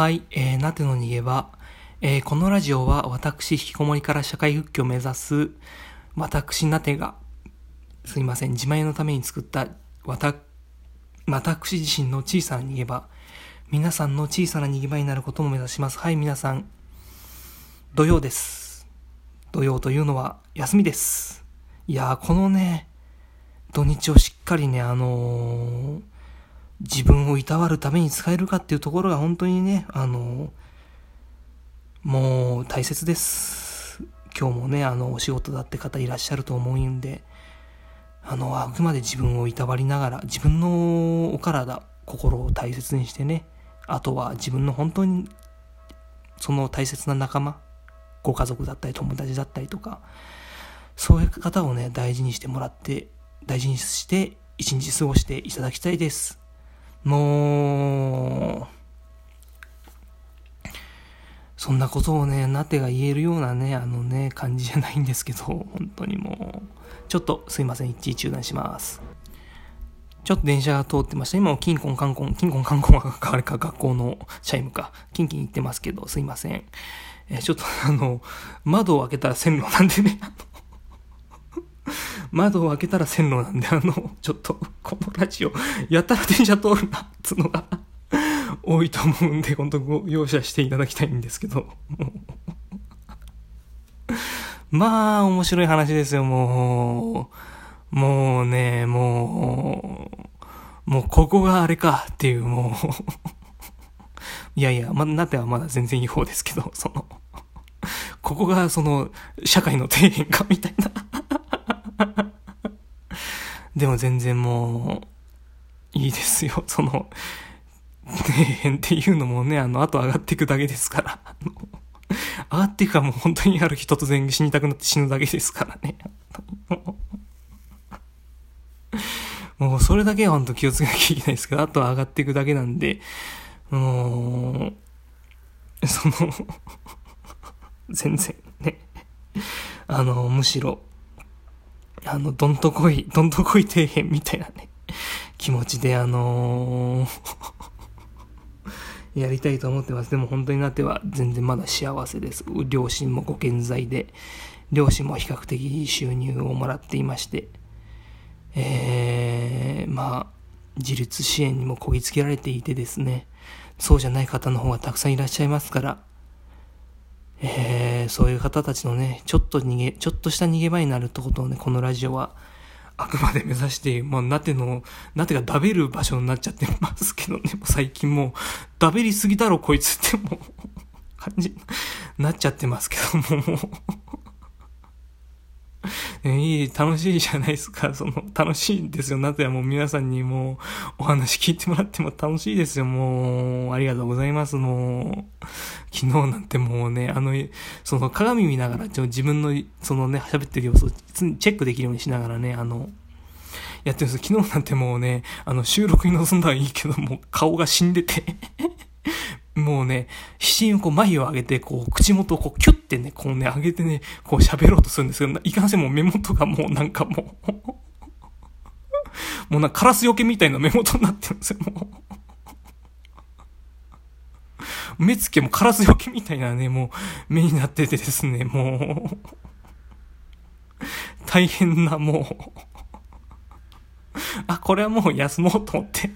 はい、えー、なての逃げ場。えー、このラジオは私、引きこもりから社会復帰を目指す、私、なてが、すいません、自前のために作った、わた、私自身の小さな逃げ場。皆さんの小さな逃げ場になることも目指します。はい、皆さん、土曜です。土曜というのは休みです。いやー、このね、土日をしっかりね、あのー、自分をいたわるために使えるかっていうところが本当にね、あの、もう大切です。今日もね、あの、お仕事だって方いらっしゃると思うんで、あの、あくまで自分をいたわりながら、自分のお体、心を大切にしてね、あとは自分の本当に、その大切な仲間、ご家族だったり友達だったりとか、そういう方をね、大事にしてもらって、大事にして一日過ごしていただきたいです。もう、そんなことをね、なてが言えるようなね、あのね、感じじゃないんですけど、本当にもう、ちょっとすいません、一時中断します。ちょっと電車が通ってました。今もキンコンカンコン、キンコンカンコンはあれか学校のチャイムか、キンキン言ってますけど、すいません。えちょっとあの、窓を開けたら線路なんでね、窓を開けたら線路なんで、あの、ちょっと、このラジオ、やたら電車通るな、つのが 多いと思うんで、本当ご容赦していただきたいんですけど、まあ、面白い話ですよ、もう。もうね、もう、もうここがあれかっていう、もう。いやいや、ま、なってはまだ全然いい方ですけど、その。ここがその、社会の底辺かみたいな。でも全然もう、いいですよ。その、底辺っていうのもね、あの、後上がっていくだけですから。上がっていくかもう本当にある日突然死にたくなって死ぬだけですからね。もうそれだけは本当気をつけなきゃいけないですけど、あとは上がっていくだけなんで、もう、その全然ね、あの、むしろ、あの、どんとこい、どんとこい底辺みたいなね、気持ちで、あのー、やりたいと思ってます。でも本当になっては全然まだ幸せです。両親もご健在で、両親も比較的収入をもらっていまして、えー、まあ、自立支援にもこぎつけられていてですね、そうじゃない方の方がたくさんいらっしゃいますから、えー、そういう方たちのね、ちょっと逃げ、ちょっとした逃げ場になるってことをね、このラジオは、あくまで目指して、まあ、なての、なてが食べる場所になっちゃってますけどね、最近もう、食べりすぎだろ、こいつってもう、感じ、なっちゃってますけども、もうえいい、楽しいじゃないですか。その、楽しいんですよ。なぜもう皆さんにもう、お話聞いてもらっても楽しいですよ。もう、ありがとうございます。もう、昨日なんてもうね、あの、その鏡見ながら、ちょ自分の、そのね、喋ってる様子をチェックできるようにしながらね、あの、やってるんです昨日なんてもうね、あの、収録に臨んだらいいけども、顔が死んでてもうね、必死にこう眉を上げて、こう、口元をこう、キュッてね、こうね、上げてね、こう喋ろうとするんですけど、いかんせんもう目元がもうなんかもう もうなんかカラスよけみたいな目元になってるんですよ、もう。目つけもカラスよけみたいなね、もう目になっててですね、もう。大変な、もう。あ、これはもう休もうと思って。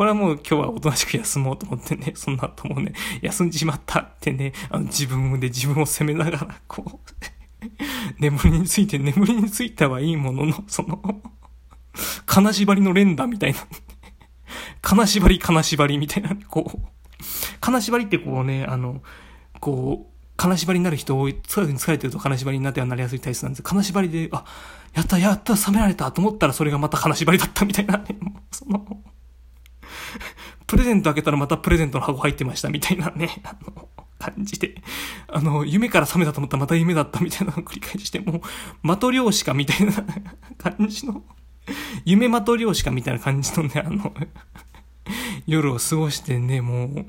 これはもう今日はおとなしく休もうと思ってね、その後もね、休んじまったってね、あの自分で自分を責めながら、こう 眠りについて眠りについたはいいものの、その金縛りの連打みたいな金縛り金縛りみたいな、こう、金縛りってこうね、あの、こう、金縛りになる人多い、疲れ疲れてると金縛りになってはなりやすい体質なんです。金縛りで、あ、やった、やった、冷められたと思ったらそれがまた金縛りだったみたいな、ね、その、プレゼント開けたらまたプレゼントの箱入ってましたみたいなね、あの、感じで。あの、夢から覚めたと思ったらまた夢だったみたいなのを繰り返して、もう、的漁師かみたいな 感じの、夢的漁師かみたいな感じのね、あの、夜を過ごしてね、もう、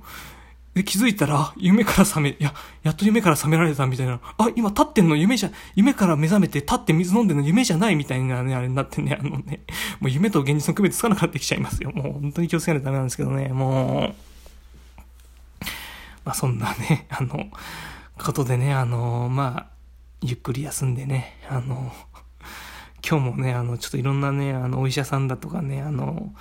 で、気づいたら、夢から覚め、いや、やっと夢から覚められたみたいな、あ、今立ってんの？夢じゃ、夢から目覚めて立って水飲んでんの？夢じゃない？みたいなね、あれになってね、あのね、もう夢と現実の区別つかなくなってきちゃいますよ。もう本当に気をつけないとダメなんですけどね、もう。まあそんなね、あの、ことでね、あの、まあ、ゆっくり休んでね、あの、今日もね、あの、ちょっといろんなね、あの、お医者さんだとかね、あの、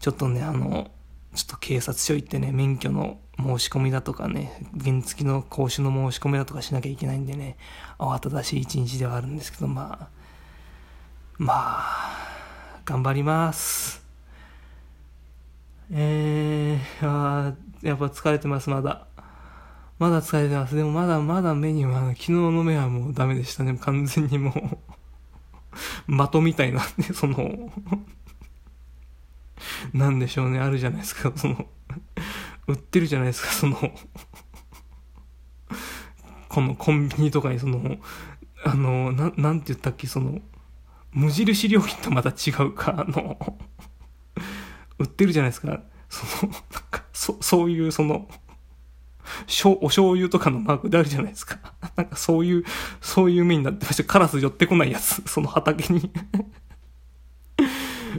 ちょっとね、あの、ちょっと警察署行ってね、免許の申し込みだとかね、原付の講習の申し込みだとかしなきゃいけないんでね、慌ただしい一日ではあるんですけど、まあ、まあ、頑張ります。えー、あやっぱ疲れてます、まだ。まだ疲れてます。でもまだまだ目には、昨日の目はもうダメでしたね。完全にもう 的みたいなね、そのなんでしょうね、あるじゃないですか、その売ってるじゃないですか、そのこのコンビニとかにその、あの、ななんて言ったっけ、その、無印良品とまた違うか、あの売ってるじゃないですか、その、なんか、そ、そういうその、お醤油とかのマークであるじゃないですか。なんかそういう、そういう目になってました。カラス寄ってこないやつ、その畑に。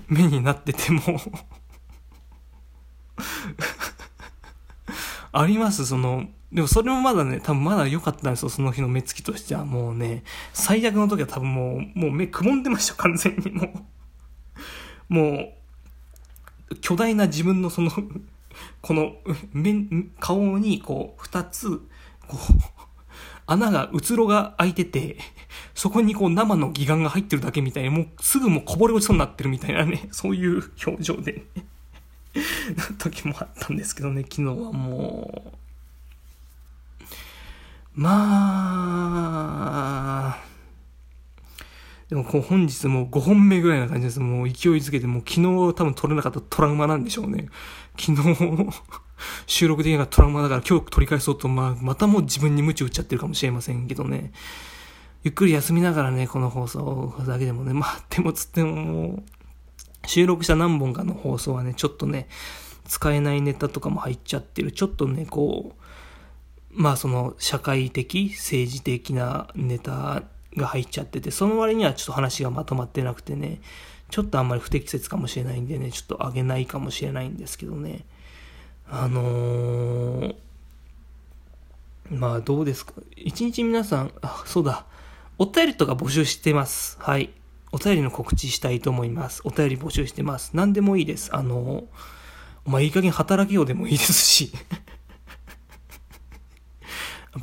目になってても。ありますその、でもそれもまだね、多分まだ良かったんですよ、その日の目つきとしては。もうね、最悪の時は多分もう、もう目くぼんでました、完全にもう。もう、巨大な自分のそのこの、面、顔にこう、二つ、こう、穴が、うつろが開いてて、そこにこう生の義眼が入ってるだけみたいな、もうすぐもうこぼれ落ちそうになってるみたいなね、そういう表情で、ね、時もあったんですけどね、昨日はもう、まあ、でもこう本日もう5本目ぐらいな感じです。もう勢いづけて、もう昨日多分撮れなかったトラウマなんでしょうね。昨日収録できなかったトラウマだから今日取り返そうと、まあ、またもう自分に鞭打っちゃってるかもしれませんけどね。ゆっくり休みながらね、この放送だけでもね、まあ、でもつってももう、収録した何本かの放送はね、ちょっとね、使えないネタとかも入っちゃってる。ちょっとね、こう、まあその社会的、政治的なネタが入っちゃってて、その割にはちょっと話がまとまってなくてね、ちょっとあんまり不適切かもしれないんでね、ちょっとあげないかもしれないんですけどね。あのー、まあどうですか？一日皆さん、あ、そうだ。お便りとか募集してます。はい。お便りの告知したいと思います。お便り募集してます。何でもいいです。あの、お前いい加減働きようでもいいですし。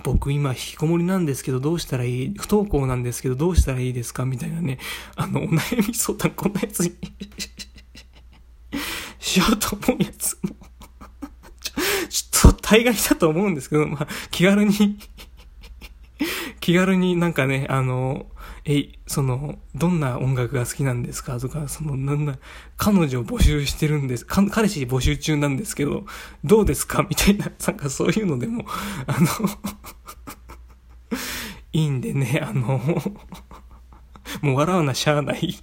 僕今引きこもりなんですけどどうしたらいい？不登校なんですけどどうしたらいいですか？みたいなね、あの、お悩み相談こんなやつに。しようと思うやつも。ちょ、ちょっと大概だと思うんですけど、まあ、気軽に。気軽になんかね、あの、え、その、どんな音楽が好きなんですか？とか、その、なんな、彼女を募集してるんです、か彼氏募集中なんですけど、どうですか？みたいな、なんかそういうのでも、あのいいんでね、あのもう笑うなしゃあない。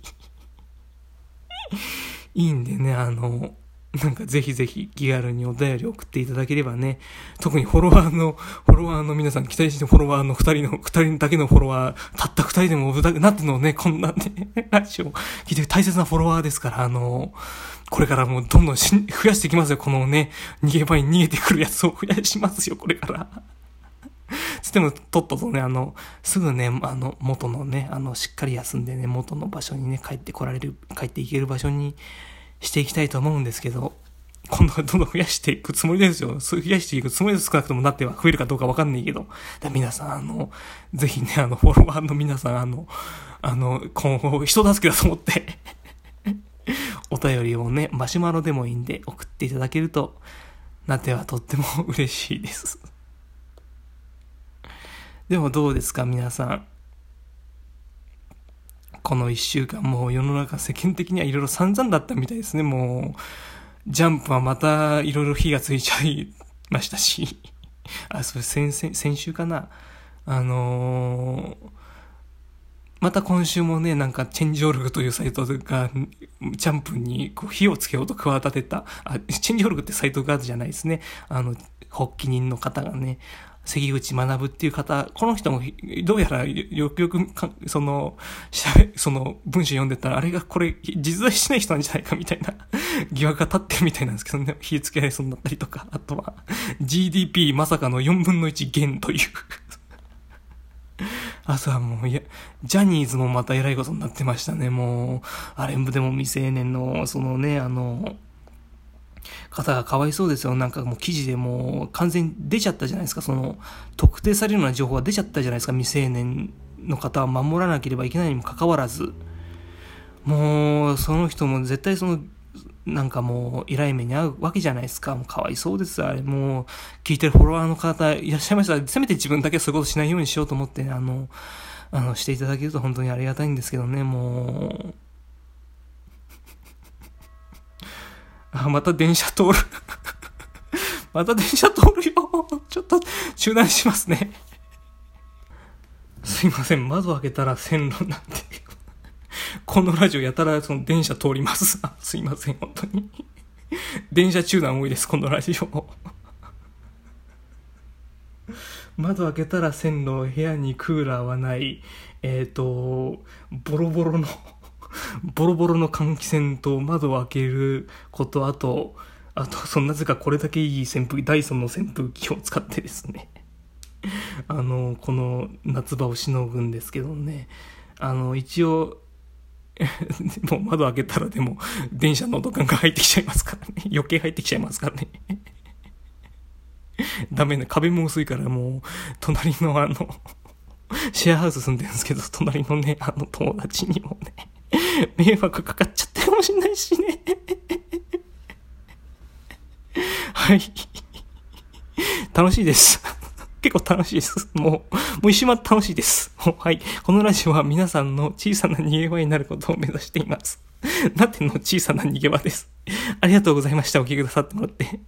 いいんでね、あの、なんかぜひぜひ気軽にお便り送っていただければね、特にフォロワーの、フォロワーの皆さん、期待してフォロワーの二人の、二人だけのフォロワー、たった二人でもなってのね、こんなね、ラジオ聞いて大切なフォロワーですから、あの、これからもどんどん増やしていきますよ、このね、逃げ場に逃げてくるやつを増やしますよ、これから。つっても、とっととね、あの、すぐね、あの、元のね、あの、しっかり休んでね、元の場所にね、帰ってこられる、帰っていける場所に、していきたいと思うんですけど、今度はどんどん増やしていくつもりですよ。増やしていくつもりです。少なくともなっては増えるかどうかわかんないけど。皆さん、あの、ぜひね、あの、フォロワーの皆さん、あの、あの、今後、人助けだと思って お便りをね、マシュマロでもいいんで送っていただけると、なってはとっても嬉しいですでもどうですか、皆さん。この一週間もう世の中世間的にはいろいろ散々だったみたいですね。もう、ジャンプはまたいろいろ火がついちゃいましたし。あ、それ先、先、週かな。あのー、また今週もね、なんか、チェンジオルグというサイトが、ジャンプにこう火をつけようと企てた、あ、チェンジオルグってサイトがあるじゃないですね。あの、発起人の方がね、関口学っていう方、この人もどうやらよくよくかその、喋、その文章読んでたら、あれがこれ実在しない人なんじゃないかみたいな 疑惑が立ってるみたいなんですけどね、火付けられそうになったりとか、あとは GDP まさかの4分の1減という。あとはもう、いや、ジャニーズもまた偉いことになってましたね、もう。あれんぶ、でも未成年の、そのね、あの、方がかわいそうですよ。なんかもう記事でもう完全に出ちゃったじゃないですか。その、特定されるような情報が出ちゃったじゃないですか。未成年の方は守らなければいけないにもかかわらず。もう、その人も絶対その、なんかもう、依頼目に遭うわけじゃないですか。もうかわいそうです。あれ、もう、聞いてるフォロワーの方いらっしゃいましたら、せめて自分だけそういうことしないようにしようと思って、あの、あの、していただけると本当にありがたいんですけどね、もう、あ、また電車通る。また電車通るよ。ちょっと中断しますね。すいません。窓開けたら線路なんて。このラジオやたらその電車通ります。すいません、本当に。電車中断多いです、このラジオ。窓開けたら線路、部屋にクーラーはない、えっ、ー、と、ボロボロのボロボロの換気扇と窓を開けること、あと、あと、そんなぜかこれだけいい扇風機、ダイソンの扇風機を使ってですね あの、この夏場をしのぐんですけどね、あの、一応、もう窓開けたらでも電車の音感が入ってきちゃいますからね。余計入ってきちゃいますからね。ダメね。壁も薄いからもう、隣のあのシェアハウス住んでるんですけど、隣のね、あの友達にもね 迷惑かかっちゃってるかもしんないしね はい。楽しいです。結構楽しいです。もう、もう一瞬は楽しいです。はい。このラジオは皆さんの小さな逃げ場になることを目指しています。なっての小さな逃げ場です。ありがとうございました。お聞きくださってもらって。